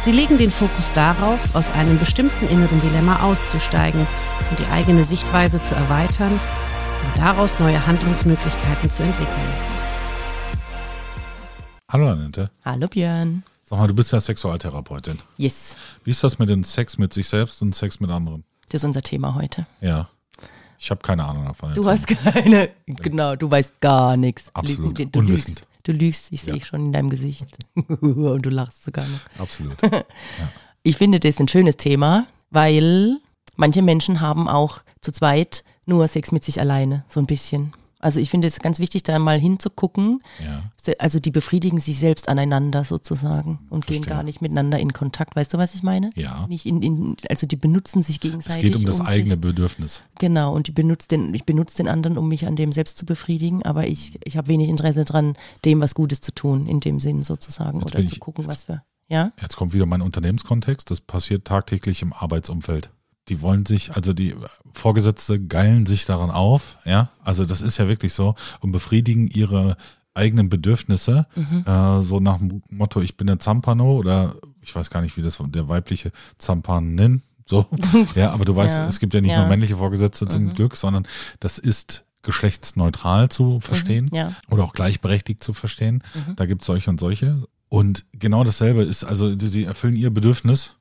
Sie legen den Fokus darauf, aus einem bestimmten inneren Dilemma auszusteigen und die eigene Sichtweise zu erweitern und daraus neue Handlungsmöglichkeiten zu entwickeln. Hallo Annette. Hallo Björn. Sag mal, du bist ja Sexualtherapeutin. Yes, Wie ist das mit dem Sex mit sich selbst und Sex mit anderen? das ist unser Thema heute. Ja. Ich habe keine Ahnung davon. Du hast keine, genau, du weißt gar nichts. Absolut, Du, du unwissend. Du lügst, ich sehe Ja. ich schon in deinem Gesicht. Und du lachst sogar noch. Absolut. Ich finde das ein schönes Thema, weil manche Menschen haben auch zu zweit nur Sex mit sich alleine, so ein bisschen. Also ich finde es ganz wichtig, da mal hinzugucken. Ja. Also die befriedigen sich selbst aneinander sozusagen und gehen Verstehe. gar nicht miteinander in Kontakt. Weißt du, was ich meine? Ja. Nicht in, in, also die benutzen sich Es gegenseitig. geht um das eigene sich, Bedürfnis. Genau, und die benutzt den, ich benutze den anderen, um mich an dem selbst zu befriedigen, aber ich, ich habe wenig Interesse dran, dem was Gutes zu tun, in dem Sinn sozusagen. Jetzt oder zu ich- gucken, was wir. Ja? Jetzt kommt wieder mein Unternehmenskontext. Das passiert tagtäglich im Arbeitsumfeld. Die wollen sich, also die Vorgesetzte geilen sich daran auf, ja. Also das ist ja wirklich so und befriedigen ihre eigenen Bedürfnisse, Mhm. äh, so nach dem Motto, ich bin der Zampano oder ich weiß gar nicht, wie das der weibliche Zampanin, so. ja, aber du weißt, Ja. es gibt ja nicht Ja. nur männliche Vorgesetzte zum Mhm. Glück, sondern das ist geschlechtsneutral zu verstehen Ja. oder auch gleichberechtigt zu verstehen. Mhm. Da gibt es solche und solche. Und genau dasselbe ist, also sie erfüllen ihr Bedürfnis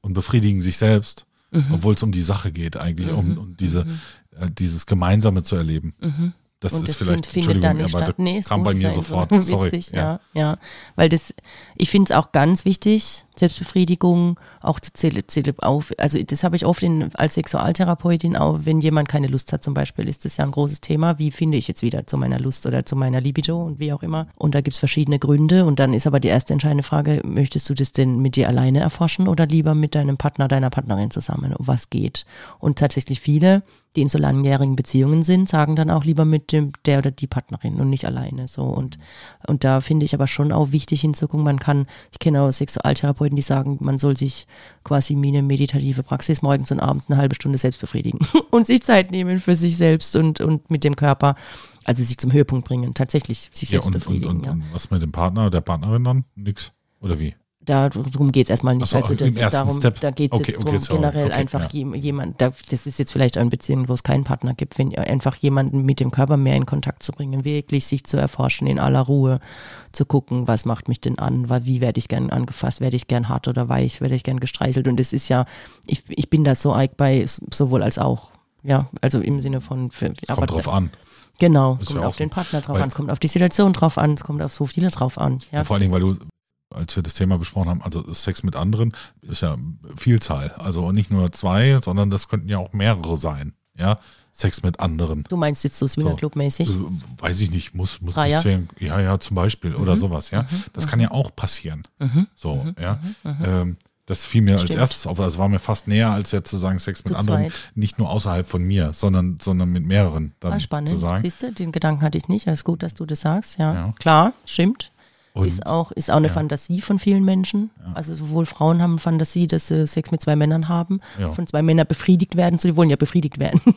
und befriedigen sich selbst, Mhm. obwohl es um die Sache geht, eigentlich, um, Mhm. um diese, Mhm. äh, dieses Gemeinsame zu erleben. Mhm. Das und ist das vielleicht, find, findet dann nicht statt. das Nee, ist kam gut, bei mir ja sofort. so Sorry. Witzig, ja. ja, Weil das, ich finde es auch ganz wichtig, Selbstbefriedigung auch zu zähle, zähle auf. Also das habe ich oft in, als Sexualtherapeutin auch, wenn jemand keine Lust hat zum Beispiel, ist das ja ein großes Thema. Wie finde ich jetzt wieder zu meiner Lust oder zu meiner Libido und wie auch immer. Und da gibt es verschiedene Gründe. Und dann ist aber die erste entscheidende Frage, möchtest du das denn mit dir alleine erforschen oder lieber mit deinem Partner, deiner Partnerin zusammen, um was geht? Und tatsächlich viele, die in so langjährigen Beziehungen sind, sagen dann auch lieber mit dem, der oder die Partnerin und nicht alleine. So. Und, und da finde ich aber schon auch wichtig hinzugucken, man kann, ich kenne auch Sexualtherapeuten, die sagen, man soll sich quasi wie eine meditative Praxis morgens und abends eine halbe Stunde selbst befriedigen und sich Zeit nehmen für sich selbst und, und mit dem Körper, also sich zum Höhepunkt bringen, tatsächlich sich Ja, selbst und, und, befriedigen. und, ja. und was mit dem Partner oder der Partnerin dann? Nix? Oder wie? Darum geht es erstmal nicht. So, also das, darum, Step. da geht es Okay, jetzt okay, darum, sorry. generell Okay, einfach ja. jem- jemand, da, das ist jetzt vielleicht eine Beziehung, wo es keinen Partner gibt, wenn einfach jemanden mit dem Körper mehr in Kontakt zu bringen, wirklich sich zu erforschen in aller Ruhe, zu gucken, was macht mich denn an, wie werde ich gern angefasst, werde ich gern hart oder weich, werde ich gern gestreichelt und es ist ja, ich, ich bin da so eig bei sowohl als auch. Ja, also im Sinne von, für, Es kommt drauf an. Genau, es kommt ja auf den so. Partner drauf an, es kommt auf die Situation drauf an, es kommt auf so viele drauf an. Ja, vor allen Dingen, weil du, als wir das Thema besprochen haben, also Sex mit anderen ist ja Vielzahl. Also nicht nur zwei, sondern das könnten ja auch mehrere sein. Ja, Sex mit anderen. du meinst jetzt so Swingerclub-mäßig? Also, weiß ich nicht, muss, muss Dreier? nicht zwingen. Ja, ja, zum Beispiel oder sowas, ja. Das kann ja auch passieren. Mhm. So, ja. Ähm, das fiel mir als Stimmt. erstes auf, das war mir fast näher, als jetzt zu sagen, Sex mit Zu anderen, zweit. nicht nur außerhalb von mir, sondern, sondern mit mehreren dann Ah, spannend. zu sagen. Siehst du, den Gedanken hatte ich nicht. Es ist gut, dass du das sagst. Ja, Ja. klar, stimmt. Und, ist auch, ist auch eine ja. Fantasie von vielen Menschen. Also sowohl Frauen haben Fantasie, dass sie Sex mit zwei Männern haben, Ja. von zwei Männern befriedigt werden. So, die wollen ja befriedigt werden.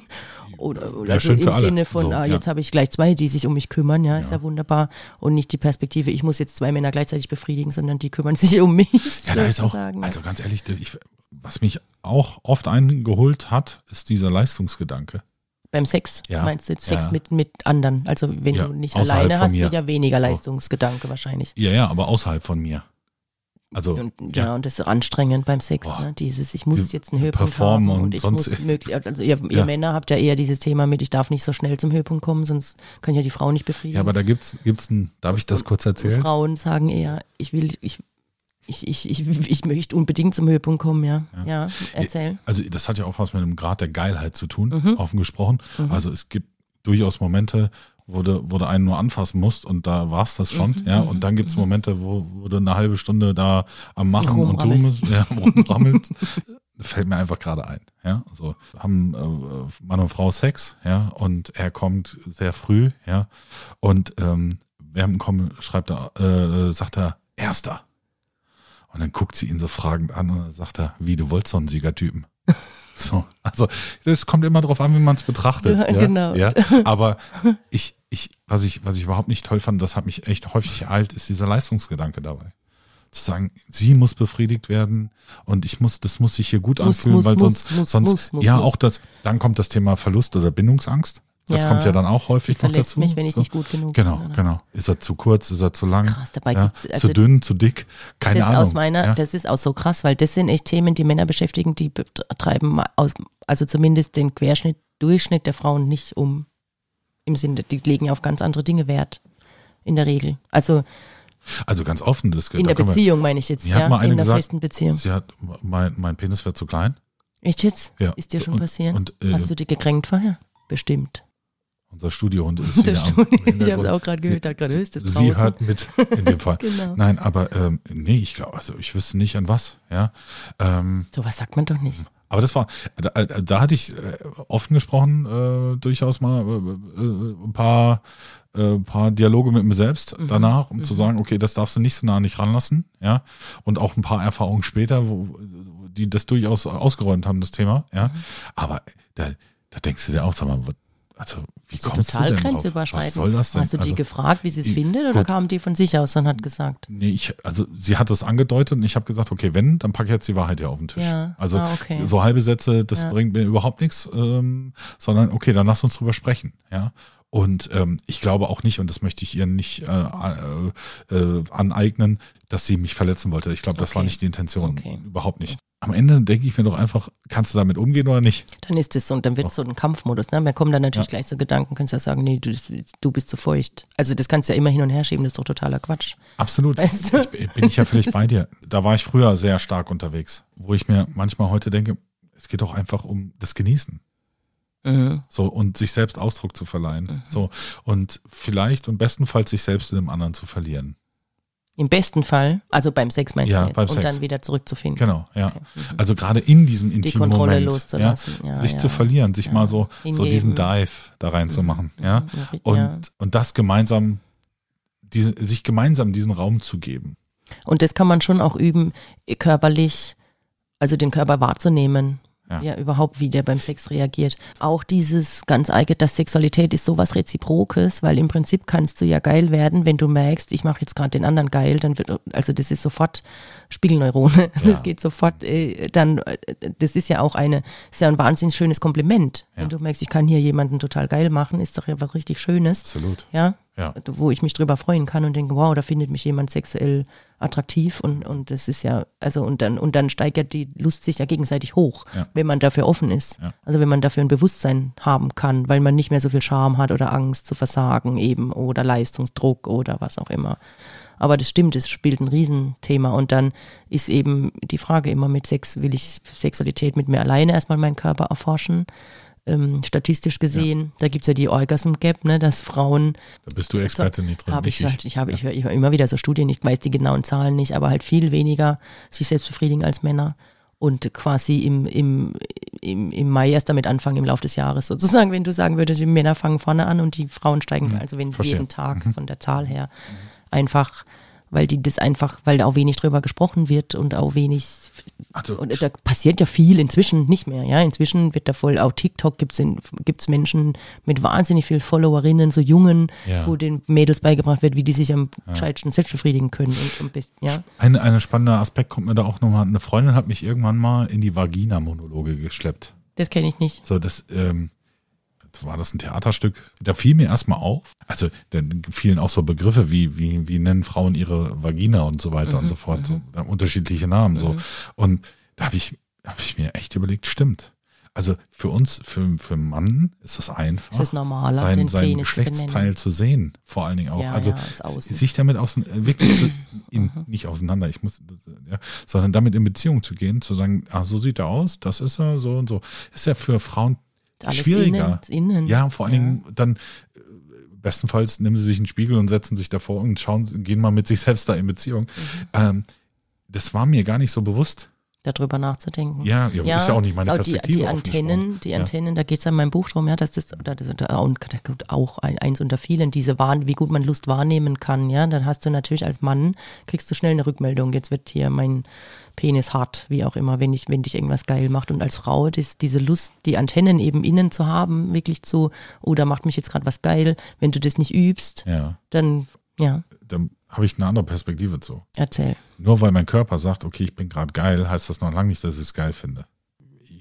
Oder, oder also im für alle. Sinne von, So, ah, ja. jetzt habe ich gleich zwei, die sich um mich kümmern, ja, ist Ja. ja wunderbar. Und nicht die Perspektive, ich muss jetzt zwei Männer gleichzeitig befriedigen, sondern die kümmern sich um mich. Ja, da ist auch, ja. also ganz ehrlich, ich, was mich auch oft eingeholt hat, ist dieser Leistungsgedanke. Beim Sex Ja. meinst du Sex Ja. mit, mit anderen? Also wenn Ja, du nicht alleine hast, du ja weniger Leistungsgedanke wahrscheinlich. Ja, ja, aber außerhalb von mir. Also, Und, ja. und das ist anstrengend beim Sex, Boah. ne? Dieses, ich muss jetzt einen Höhepunkt haben und, und ich muss möglich, also ihr, ihr. Männer habt ja eher dieses Thema mit, ich darf nicht so schnell zum Höhepunkt kommen, sonst kann ja die Frau nicht befriedigen. ja, aber da gibt's, gibt's ein, darf ich das kurz erzählen? Frauen sagen eher, ich will, ich, ich, ich, ich, ich möchte unbedingt zum Höhepunkt kommen, ja. Ja, erzähl. Also das hat ja auch was mit dem Grad der Geilheit zu tun, Mhm. offen gesprochen. Also es gibt durchaus Momente, wo du, wo du einen nur anfassen musst und da war's das schon. Mhm, ja, mhm, und dann gibt's mhm. Momente, wo, wo du eine halbe Stunde da am Machen und tun musst, ja, rumrammelst. Fällt mir einfach gerade ein. Ja, so haben äh, Mann und Frau Sex, ja, und er kommt sehr früh, ja, und ähm, während Kommen schreibt er, äh, sagt er, Erster. Und dann guckt sie ihn so fragend an und dann sagt er, wie, du wolltest so einen Siegertypen. So, also es kommt immer darauf an, wie man es betrachtet. Ja, Ja, genau. Ja, aber ich, ich, was ich, was ich überhaupt nicht toll fand, das hat mich echt häufig ereilt, ist dieser Leistungsgedanke dabei. Zu sagen, sie muss befriedigt werden und ich muss, das muss sich hier gut Muss, anfühlen, muss, weil muss, sonst, muss, sonst, ja auch das, dann kommt das Thema Verlust oder Bindungsangst. Das Ja, kommt ja dann auch häufig noch dazu. mich, wenn ich So. nicht gut genug Genau, bin. oder? genau. Ist er zu kurz, ist er zu lang? Krass, dabei ja, gibt's- also zu dünn, zu dick? Keine das Ahnung. aus meiner, ja? das ist auch so krass, weil das sind echt Themen, die Männer beschäftigen, die betreiben aus, also zumindest den Querschnitt, Durchschnitt der Frauen nicht um. Im Sinne, die legen auf ganz andere Dinge Wert. In der Regel. Also Also ganz offen, das in da der können wir- Beziehung meine ich jetzt, ja. in der gesagt, festen Beziehung. Sie hat, mein, mein Penis wird zu klein. Echt jetzt? Ja. Ist dir schon Und- passiert? und, äh, Hast du die gekränkt vorher? Bestimmt. Unser Studiohund ist Der Studio, ich habe es auch gerade gehört, da gerade höchstes Sie draußen. hört mit in dem Fall. Genau. Nein, aber ähm, nee, ich glaube, also ich wüsste nicht an was. Ja, ähm, So was sagt man doch nicht. aber das war, da, da hatte ich äh, offen gesprochen äh, durchaus mal äh, äh, ein paar, äh, paar Dialoge mit mir selbst Mhm. danach, um zu sagen, okay, das darfst du nicht so nah nicht ranlassen. Ja, und auch ein paar Erfahrungen später, wo, die das durchaus ausgeräumt haben, das Thema. Ja, Mhm. aber da, da denkst du dir auch, sag mal, was- also wie ja kommst total du denn grenzüberschreitend. Was soll das denn? Hast du die Also- gefragt, wie sie es findet, oder gut. kam die von sich aus und hat gesagt? Nee, ich, also sie hat es angedeutet und ich habe gesagt, okay, wenn, dann packe ich jetzt die Wahrheit hier auf den Tisch. Ja, Also ah, okay. so halbe Sätze, das Ja. bringt mir überhaupt nichts, ähm, sondern okay, dann lass uns drüber sprechen, ja. Und ähm, ich glaube auch nicht, und das möchte ich ihr nicht äh, äh, äh, aneignen, dass sie mich verletzen wollte. Ich glaube, das Okay. war nicht die Intention. Okay. Überhaupt nicht. Am Ende denke ich mir doch einfach, kannst du damit umgehen oder nicht? Dann ist es so, und dann wird es so ein Kampfmodus. Ne? Da kommen dann natürlich gleich so Gedanken, kannst ja sagen, nee, du, du bist zu feucht. Also das kannst du ja immer hin und her schieben, das ist doch totaler Quatsch. Absolut. Weißt du? Ich, bin ich ja völlig bei dir. Da war ich früher sehr stark unterwegs, wo ich mir manchmal heute denke, es geht doch einfach um das Genießen. Mhm. So, und sich selbst Ausdruck zu verleihen. So, und vielleicht und bestenfalls sich selbst in dem anderen zu verlieren. Im besten Fall, also beim Sex meinst Ja, du jetzt, Sex. dann wieder zurückzufinden. Genau, ja. Okay. Mhm. Also gerade in diesem Die intimen Kontrolle Moment, loszulassen. Ja, Ja, sich ja. zu verlieren, sich Ja. mal so, so diesen. Dive da reinzumachen, ja. Mhm, ja. Und, und das gemeinsam, diese, sich gemeinsam diesen Raum zu geben. Und das kann man schon auch üben, körperlich, also den Körper wahrzunehmen. Ja. Ja. überhaupt, wie der beim Sex reagiert. Auch dieses ganz eigene, dass Sexualität ist sowas Reziprokes, weil im Prinzip kannst du ja geil werden, wenn du merkst, ich mache jetzt gerade den anderen geil, dann wird, also das ist sofort Spiegelneurone. Ja. Das geht sofort, äh, dann, äh, das ist ja auch eine, ist ja ein wahnsinnig schönes Kompliment. Ja. Wenn du merkst, ich kann hier jemanden total geil machen, ist doch ja was richtig Schönes. Absolut. Ja, Ja. wo ich mich drüber freuen kann und denke, wow, da findet mich jemand sexuell attraktiv und, und das ist ja, also und dann, und dann steigert die Lust sich ja gegenseitig hoch, Ja. wenn man dafür offen ist. Ja. Also wenn man dafür ein Bewusstsein haben kann, weil man nicht mehr so viel Scham hat oder Angst zu versagen eben oder Leistungsdruck oder was auch immer. Aber das stimmt, es spielt ein Riesenthema. Und dann ist eben die Frage immer mit Sex, will ich Sexualität mit mir alleine erstmal meinen Körper erforschen? Ähm, statistisch gesehen, da gibt es ja die Orgasm Gap, ne, dass Frauen Da bist du Expertin nicht drin. habe nicht ich halt, ich habe ich, ich höre immer wieder so Studien, ich weiß die genauen Zahlen nicht, aber halt viel weniger sich selbst befriedigen als Männer und quasi im, im, im, im Mai erst damit anfangen im Laufe des Jahres sozusagen, wenn du sagen würdest, die Männer fangen vorne an und die Frauen steigen, also wenn Mhm. verstehe. Mhm. jeden Tag von der Zahl her einfach, weil die das einfach, weil da auch wenig drüber gesprochen wird und auch wenig Also, und da passiert ja viel inzwischen nicht mehr, ja. Inzwischen wird da voll, auch TikTok gibt es Menschen mit wahnsinnig viel Followerinnen, so Jungen, Ja. wo den Mädels beigebracht wird, wie die sich am gescheitsten selbst befriedigen können. Und, und best- ja. ein, ein spannender Aspekt kommt mir da auch nochmal. Eine Freundin hat mich irgendwann mal in die Vagina-Monologe geschleppt. Das kenne ich nicht. So, das, ähm, war das ein Theaterstück? Da fiel mir erstmal auf, also dann fielen auch so Begriffe wie, wie, wie nennen Frauen ihre Vagina und so weiter und so fort, so, da haben unterschiedliche Namen so. Und da habe ich, hab ich mir echt überlegt, stimmt. Also für uns, für, für einen Mann ist es einfach, ist normaler, sein, zu Geschlechtsteil benennen. zu sehen, vor allen Dingen auch. Ja, also ja, sich damit äh, wirklich zu, in, nicht auseinander, ich muss, ja, sondern damit in Beziehung zu gehen, zu sagen, ah, so sieht er aus, das ist er, so und so. Ist ja für Frauen Alles schwieriger. Innen, innen. Ja, vor allen Dingen dann äh, bestenfalls nehmen sie sich einen Spiegel und setzen sich davor und schauen, gehen mal mit sich selbst da in Beziehung. Mhm. Ähm, das war mir gar nicht so bewusst. Darüber nachzudenken. Ja, ja, ist ja auch nicht meine auch die, Perspektive. die offen Antennen, die Ja. Antennen, da geht es ja in meinem Buch drum, ja, dass das, oder das oder auch, ein, eins unter vielen, diese Wahn, wie gut man Lust wahrnehmen kann, ja, dann hast du natürlich als Mann, kriegst du schnell eine Rückmeldung, jetzt wird hier mein Penis hart, wie auch immer, wenn, ich, wenn dich irgendwas geil macht. Und als Frau, das, diese Lust, die Antennen eben innen zu haben, wirklich zu, oh, da macht mich jetzt gerade was geil, wenn du das nicht übst, Ja, dann, ja, dann habe ich eine andere Perspektive zu. erzähl. Nur weil mein Körper sagt, okay, ich bin gerade geil, heißt das noch lange nicht, dass ich es geil finde.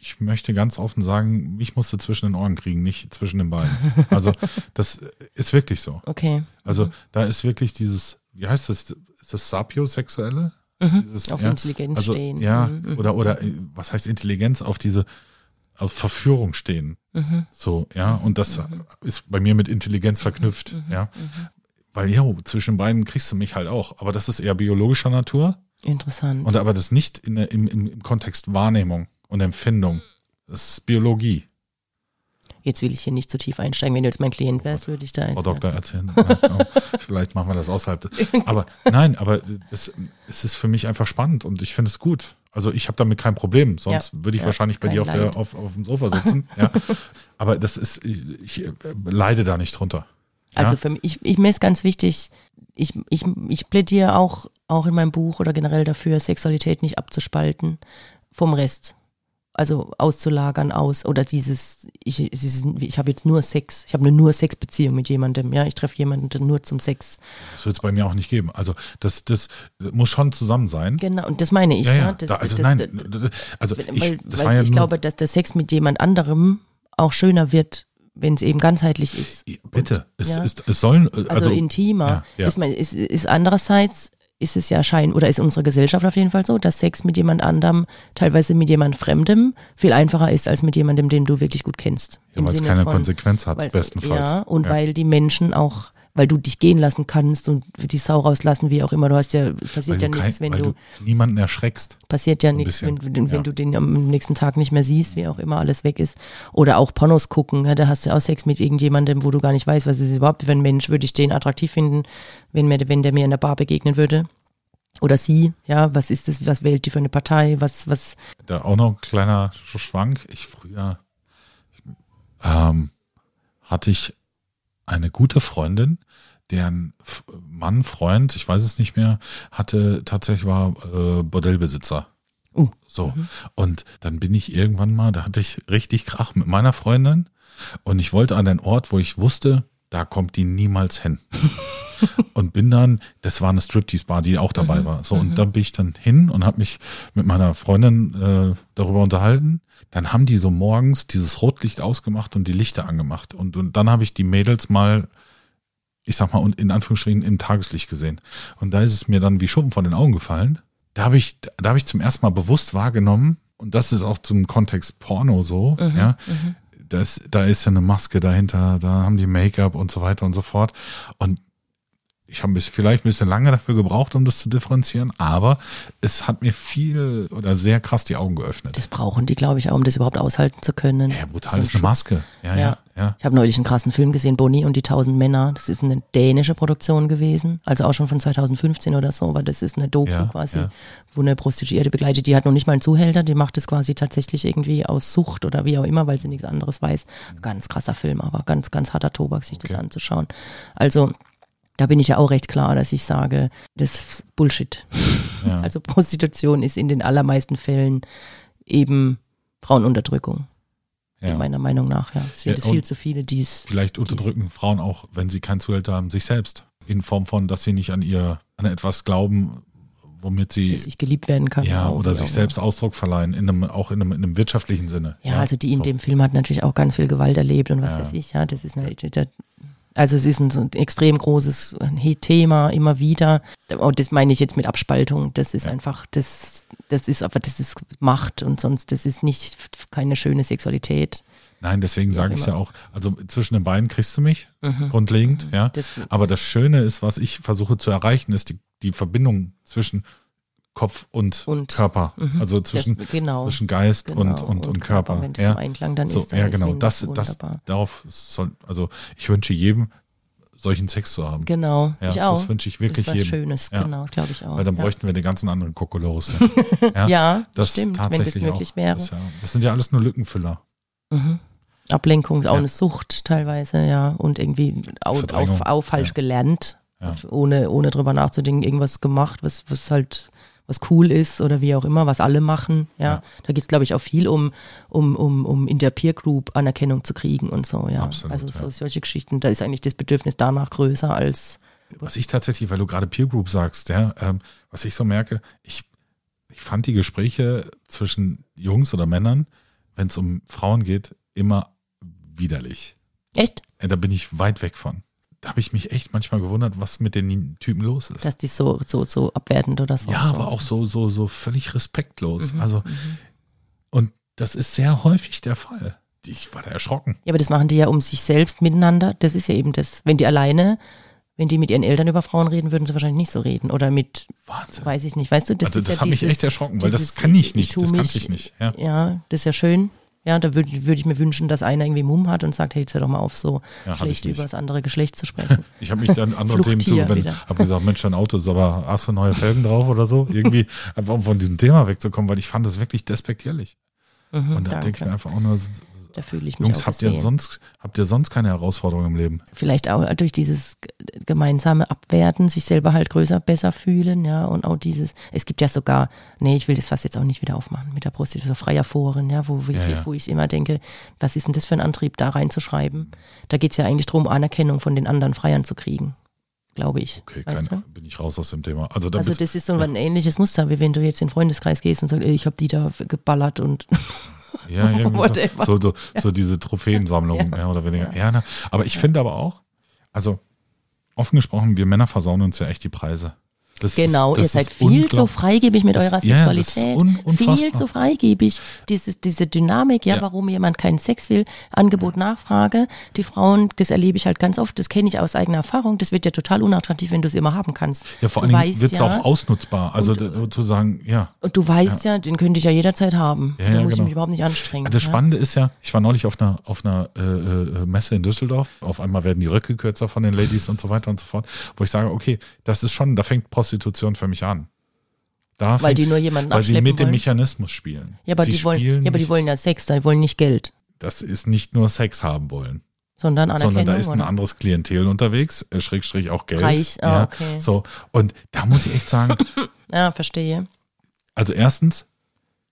Ich möchte ganz offen sagen, mich musst du zwischen den Ohren kriegen, nicht zwischen den Beinen. Also das ist wirklich so. Okay. Also da ist wirklich dieses, wie heißt das, ist das Sapiosexuelle? Mhm. Dieses, Auf ja, Intelligenz also, stehen. Ja, Mhm, mhm, oder, oder äh, was heißt Intelligenz auf diese, auf Verführung stehen. Mhm. So, ja, und das ist bei mir mit Intelligenz verknüpft, Mhm. ja. Weil, ja, zwischen beiden kriegst du mich halt auch. Aber das ist eher biologischer Natur. Interessant. Und aber das nicht in, im, im, Kontext Wahrnehmung und Empfindung. Das ist Biologie. Jetzt will ich hier nicht zu tief einsteigen. Wenn du jetzt mein Klient wärst, würde ich da Frau jetzt. Doktor erzählen. Ja, genau. Vielleicht machen wir das außerhalb. Aber nein, aber es, es ist für mich einfach spannend und ich finde es gut. Also ich habe damit kein Problem. Sonst würde ich ja, wahrscheinlich bei dir auf, der, auf, auf dem Sofa sitzen. Ja. Aber das ist, ich äh, leide da nicht drunter. Ja? Also für mich, ich, ich, mir ist ganz wichtig, ich, ich, ich plädiere auch, auch in meinem Buch oder generell dafür, Sexualität nicht abzuspalten vom Rest. Also auszulagern aus oder dieses, ich, es ist- ich habe jetzt nur Sex, ich habe eine nur Sexbeziehung mit jemandem, ja, ich treffe jemanden nur zum Sex. Das wird es bei mir auch nicht geben. Also das, das muss schon zusammen sein. Genau, und das meine ich. Ja, Ja, ja. Das, da, also das, nein, also ich, weil, weil ja glaube, dass der Sex mit jemand anderem auch schöner wird, wenn es eben ganzheitlich ist. bitte, es, ja. ist, es sollen, äh, also, also, intimer. ja, ja. Ist, man, ist, ist andererseits ist es ja schein oder ist unsere Gesellschaft auf jeden Fall so, dass Sex mit jemand anderem, teilweise mit jemand Fremdem, viel einfacher ist als mit jemandem, den du wirklich gut kennst. ja, weil es keine Konsequenz hat, bestenfalls. Ja, und Ja. weil die Menschen auch, weil du dich gehen lassen kannst und die Sau rauslassen, wie auch immer. Du hast ja, passiert ja nichts, wenn du, du niemanden erschreckst. passiert ja ein nichts, wenn, wenn, ja. du den am nächsten Tag nicht mehr siehst, wie auch immer alles weg ist. Oder auch Pornos gucken, ja, da hast du auch Sex mit irgendjemandem, wo du gar nicht weißt, was ist überhaupt für ein Mensch, würde ich den attraktiv finden, wenn, mir, wenn der mir in der Bar begegnen würde. Oder sie, ja, was ist das, was wählt die für eine Partei, was, was, Da auch noch ein kleiner Schwank. Ich früher ähm, hatte ich eine gute Freundin, deren Mann, Freund, ich weiß es nicht mehr, hatte tatsächlich war äh, Bordellbesitzer. Uh. So. Und dann bin ich irgendwann mal, da hatte ich richtig Krach mit meiner Freundin und ich wollte an einen Ort, wo ich wusste, da kommt die niemals hin. und bin dann, das war eine Striptease-Bar, die auch dabei war. So, und dann bin ich dann hin und habe mich mit meiner Freundin äh, darüber unterhalten. Dann haben die so morgens dieses Rotlicht ausgemacht und die Lichter angemacht. Und, und dann habe ich die Mädels mal, ich sag mal, und in Anführungsstrichen im Tageslicht gesehen. Und da ist es mir dann wie Schuppen von den Augen gefallen. Da habe ich, da habe ich zum ersten Mal bewusst wahrgenommen, und das ist auch zum Kontext Porno so, ja, das, da ist ja eine Maske dahinter, da haben die Make-up und so weiter und so fort. Und ich habe vielleicht ein bisschen lange dafür gebraucht, um das zu differenzieren, aber es hat mir viel oder sehr krass die Augen geöffnet. das brauchen die, glaube ich, auch, um das überhaupt aushalten zu können. Ja, brutal So ein ist eine Maske. Ja, ja, Ja. ja. Ich habe neulich einen krassen Film gesehen, Bonnie und die tausend Männer. Das ist eine dänische Produktion gewesen, also auch schon von 2015 oder so, aber das ist eine Doku Ja, quasi, wo eine Prostituierte begleitet. Die hat noch nicht mal einen Zuhälter, die macht es quasi tatsächlich irgendwie aus Sucht oder wie auch immer, weil sie nichts anderes weiß. Ganz krasser Film, aber ganz, ganz harter Tobak, sich das Okay. anzuschauen. Also da bin ich ja auch recht klar, dass ich sage, das ist Bullshit. ja. Also Prostitution ist in den allermeisten Fällen eben Frauenunterdrückung. ja. Meiner Meinung nach, ja. Es sind Ja, viel zu viele, die es Vielleicht unterdrücken Frauen auch, wenn sie kein Zuhälter haben, sich selbst. In Form von, dass sie nicht an ihr, an etwas glauben, womit sie, dass ich geliebt werden kann. ja, auch, oder sich auch selbst Ausdruck verleihen, in einem, auch in einem, in einem wirtschaftlichen Sinne. immer. Ja, also die in so. dem Film hat natürlich auch ganz viel Gewalt erlebt und was Ja. weiß ich, ja, das ist eine, das, also es ist ein, ein extrem großes Thema immer wieder. Und das meine ich jetzt mit Abspaltung. Das ist Ja. einfach, das, das ist aber, das ist Macht und sonst, das ist nicht keine schöne Sexualität. Nein, deswegen sage ich ja immer. auch, also zwischen den beiden kriegst du mich, grundlegend, ja. Das, Aber das Schöne ist, was ich versuche zu erreichen, ist die, die Verbindung zwischen Kopf und, Und, Körper. mhm. Also zwischen, das, genau. zwischen Geist genau, und, und, und, Körper. Wenn das ja. im Einklang dann so, ist, dann ja, ist genau. Win- Das, das, darauf soll, also ich wünsche jedem solchen Sex zu haben. Genau, Ja, ich auch. das wünsche ich wirklich das ist was jedem. Schönes, Ja. genau, das glaube ich auch. Weil dann ja. bräuchten wir den ganzen anderen Kokolores. Ja, Ja, das stimmt, wenn das tatsächlich möglich auch. wäre. Das, das sind ja alles nur Lückenfüller. Mhm. Ablenkung ist auch eine Sucht teilweise, ja. Und irgendwie au- Verdrängung, auf, auf falsch gelernt, ohne, ohne drüber nachzudenken, irgendwas gemacht, was, was halt was cool ist oder wie auch immer, was alle machen. Ja, Ja. da geht es, glaube ich, auch viel um, um, um, um in der Peer Group Anerkennung zu kriegen und so, ja. Absolut, also so, ja. solche Geschichten, da ist eigentlich das Bedürfnis danach größer als Was ich tatsächlich, weil du gerade Peer Group sagst, ja, ähm, was ich so merke, ich, ich fand die Gespräche zwischen Jungs oder Männern, wenn es um Frauen geht, immer widerlich. echt, Äh, Da bin ich weit weg von. Da habe ich mich echt manchmal gewundert, was mit den Typen los ist. dass die so, so, so abwertend oder so. ja, so. aber auch so, so, so völlig respektlos. Mhm, Also, mhm. und das ist sehr häufig der Fall. Ich war da erschrocken. Ja, aber das machen die ja um sich selbst miteinander. Das ist ja eben das. Wenn die alleine, wenn die mit ihren Eltern über Frauen reden, würden sie wahrscheinlich nicht so reden. Oder mit, Wahnsinn. weiß ich nicht, weißt du, das also ist das ja hat mich dieses, echt erschrocken, weil das kann ich nicht, tu das kannte mich- ich nicht. Ja. Ja, das ist ja schön. Ja, da würde würd ich mir wünschen, dass einer irgendwie Mumm hat und sagt, hey, jetzt hör doch mal auf, so Ja, schlecht über das andere Geschlecht zu sprechen. Ich habe mich dann andere Themen zugewendet, habe gesagt, Mensch, dein Auto ist aber, hast du neue Felgen drauf oder so? Irgendwie, einfach um von diesem Thema wegzukommen, weil ich fand das wirklich despektierlich. Mhm, Und da denke ich mir einfach auch nur, Da fühle ich mich Jungs, auch habt ihr gesehen. sonst, habt ihr sonst keine Herausforderungen im Leben? vielleicht auch durch dieses gemeinsame Abwerten, sich selber halt größer, besser fühlen, ja, und auch dieses, es gibt ja sogar, nee, ich will das fast jetzt auch nicht wieder aufmachen mit der Prostitution, so freier Foren, ja, wo wirklich, ja. wo ich immer denke, was ist denn das für ein Antrieb, da reinzuschreiben? Da geht es ja eigentlich darum, Anerkennung von den anderen Freiern zu kriegen, glaube ich. Okay, kein, bin ich raus aus dem Thema. Also, Also das ist so ein ähnliches Muster, wie wenn du jetzt in den Freundeskreis gehst und sagst, ey, ich habe die da geballert und ja, irgendwie so, so, so, so diese Trophäensammlung, mehr oder weniger. Ja, ne? aber ich finde aber auch, also offen gesprochen, wir Männer versauen uns ja echt die Preise. Das Genau, ist, ihr seid viel zu freigebig mit Das- eurer ja, Sexualität. un- viel zu freigebig. Dieses, diese Dynamik, ja, Ja. warum jemand keinen Sex will, Angebot, Nachfrage. Die Frauen, das erlebe ich halt ganz oft, das kenne ich aus eigener Erfahrung, das wird ja total unattraktiv, wenn du es immer haben kannst. Ja, vor du weißt wird es ja, auch ausnutzbar. Also d- zu sagen, ja. Und du weißt ja, den könnte ich ja jederzeit haben. Ja, da muss ich genau. mich überhaupt nicht anstrengen. Das. Spannende ist ja, ich war neulich auf einer, auf einer äh, äh, Messe in Düsseldorf. Auf einmal werden die Röcke kürzer von den Ladies und so weiter und so fort. Wo ich sage, okay, das ist schon, da fängt Prostitution für mich an. Da Weil die nur jemanden Weil sie mit dem wollen? Mechanismus spielen. Ja, aber sie die wollen, spielen ja, aber die wollen ja Sex, die wollen nicht Geld, das ist nicht nur Sex haben wollen, sondern Anerkennung. sondern da ist ein oder? anderes Klientel unterwegs, äh, Schrägstrich auch Geld. Reich, ah, ja, okay. So, und da muss ich echt sagen, Ja, verstehe. also erstens,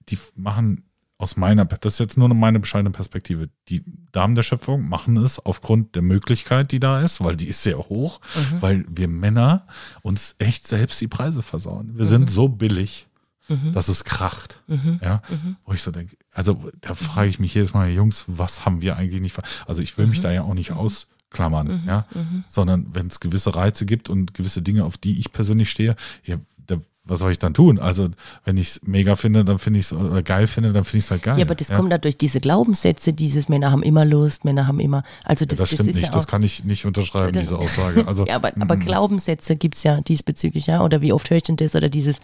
die machen aus meiner, das ist jetzt nur meine bescheidene Perspektive, die Damen der Schöpfung machen es aufgrund der Möglichkeit, die da ist, weil die ist sehr hoch, Mhm. weil wir Männer uns echt selbst die Preise versauen. Wir sind so billig, Mhm. dass es kracht. Ja, wo ich so denke, also da frage ich mich jedes Mal, Jungs, was haben wir eigentlich nicht, also ich will Mhm. mich da ja auch nicht ausklammern, ja, sondern wenn es gewisse Reize gibt und gewisse Dinge, auf die ich persönlich stehe, ja, was soll ich dann tun? Also, wenn ich es mega finde, dann finde ich es, oder geil finde, dann finde ich es halt geil. Ja, aber das kommt da durch diese Glaubenssätze, dieses Männer haben immer Lust, Männer haben immer, also Ja, das, das stimmt ist nicht, ja das auch, kann ich nicht unterschreiben, Das- diese Aussage. Also, ja, aber, aber mm, Glaubenssätze gibt's ja diesbezüglich, ja, oder wie oft höre ich denn das, oder dieses,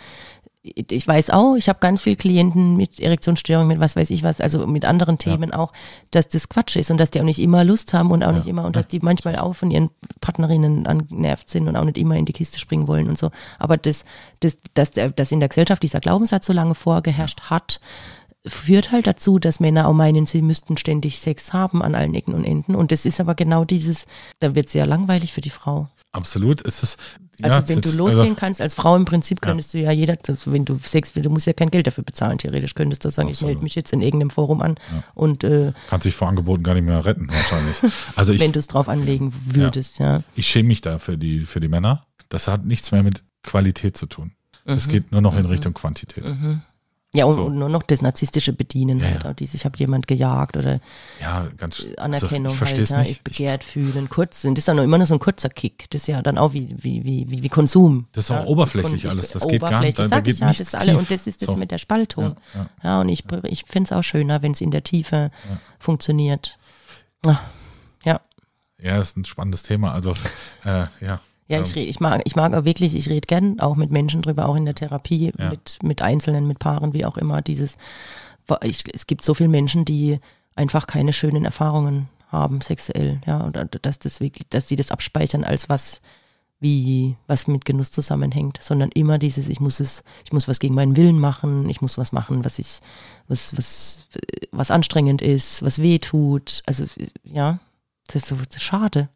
ich weiß auch, ich habe ganz viele Klienten mit Erektionsstörungen, mit was weiß ich was, also mit anderen Themen auch, dass das Quatsch ist und dass die auch nicht immer Lust haben und auch nicht immer und dass die manchmal auch von ihren Partnerinnen angenervt sind und auch nicht immer in die Kiste springen wollen und so. Aber das, das, dass, dass in der Gesellschaft dieser Glaubenssatz so lange vorgeherrscht hat, führt halt dazu, dass Männer auch meinen, sie müssten ständig Sex haben an allen Ecken und Enden. Und das ist aber genau dieses, da wird es ja langweilig für die Frau. absolut, ist es, Also ja, wenn du losgehen also, kannst als Frau im Prinzip könntest du ja jeder, also wenn du Sex willst, du musst ja kein Geld dafür bezahlen, theoretisch könntest du sagen, ich Absolut. melde mich jetzt in irgendeinem Forum an und äh, kannst dich vor Angeboten gar nicht mehr retten, wahrscheinlich. Also ich, wenn du es drauf anlegen würdest, ja. ich schäme mich da für die, für die Männer. Das hat nichts mehr mit Qualität zu tun. Es geht nur noch in Richtung Quantität. Ja, und, So. und nur noch das narzisstische Bedienen, Ja, halt, ja. dieses, ich habe jemand gejagt oder Ja, ganz Anerkennung also ich verstehe halt, ja, ich nicht. Ich, begehrt fühlen, kurz sind, das ist dann immer nur so ein kurzer Kick, das ist ja dann auch wie, wie, wie, wie, Konsum. Das ist auch oberflächlich Und alles, das geht gar oberflächlich, nicht, da- da geht ich ja, das ist alle, und das ist das So. mit der Spaltung. Ja, und ich, ich finde es auch schöner, wenn es in der Tiefe funktioniert. Ah, Ja, ja, ist ein spannendes Thema. Also, äh, ja. Ja, Ähm, ich, ich mag, ich mag auch wirklich, ich rede gern auch mit Menschen drüber, auch in der Therapie, Ja. mit, mit Einzelnen, mit Paaren, wie auch immer. Dieses, ich, es gibt so viele Menschen, die einfach keine schönen Erfahrungen haben, sexuell, ja, oder dass das wirklich, dass sie das abspeichern als was, wie, was mit Genuss zusammenhängt, sondern immer dieses, ich muss es, ich muss was gegen meinen Willen machen, ich muss was machen, was ich, was, was, was anstrengend ist, was weh tut. Also, ja, das ist so das ist schade.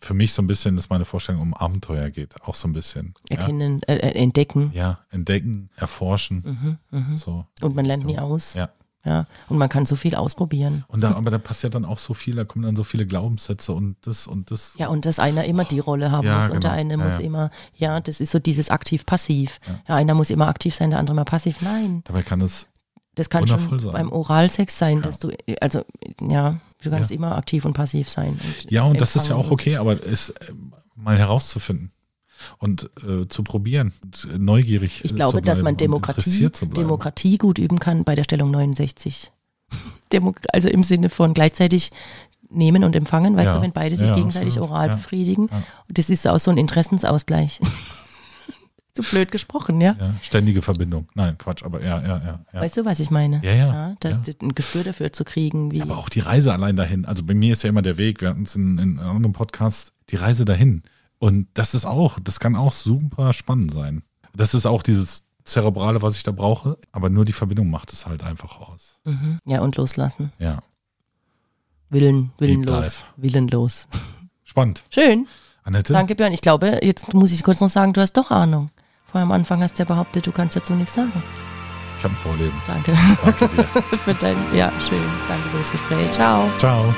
Für mich so ein bisschen ist meine Vorstellung um Abenteuer geht, auch so ein bisschen. Erkennen, äh, äh, entdecken. Ja, entdecken, erforschen. Mhm, mhm. So. Und man lernt nie aus. Ja. Ja, und man kann so viel ausprobieren. Und da, aber da passiert dann auch so viel, da kommen dann so viele Glaubenssätze und das und das. Ja, und dass einer immer die Rolle haben Ja, muss und der genau. eine Ja, muss ja. immer, ja, das ist so dieses aktiv-passiv. Ja. einer muss immer aktiv sein, der andere mal passiv. Nein, Dabei kann es, das kann schon sein. beim Oralsex sein, dass du, also, ja, du kannst Ja. immer aktiv und passiv sein. Und ja, und das ist ja auch okay, aber es äh, mal herauszufinden und äh, zu probieren und äh, neugierig Ich äh, glaube, zu dass man Demokratie. Demokratie gut üben kann bei der Stellung 69. Demo also im Sinne von gleichzeitig nehmen und empfangen, weißt Ja. du, wenn beide sich Ja, gegenseitig absolut. oral befriedigen. Das ist auch so ein Interessensausgleich. Zu blöd gesprochen, ja? Ja, ständige Verbindung. Nein, Quatsch, aber ja, ja, ja. ja. Weißt du, was ich meine? Ja, ja, da, ja. Ein Gespür dafür zu kriegen, wie. Aber auch die Reise allein dahin. Also bei mir ist ja immer der Weg, wir hatten es in, in einem anderen Podcast, die Reise dahin. Und das ist auch, das kann auch super spannend sein. Das ist auch dieses Zerebrale, was ich da brauche, aber nur die Verbindung macht es halt einfach aus. Mhm. Ja, und loslassen. Ja, Willen, willenlos. Willenlos. spannend. Schön. Annette? Danke, Björn. Ich glaube, jetzt muss ich kurz noch sagen, du hast doch Ahnung. Vorher am Anfang hast du ja behauptet, du kannst dazu nichts sagen. Ich habe ein Vorleben. Danke Danke dir. für dein, ja, schön. Danke für das Gespräch. Ciao. Ciao.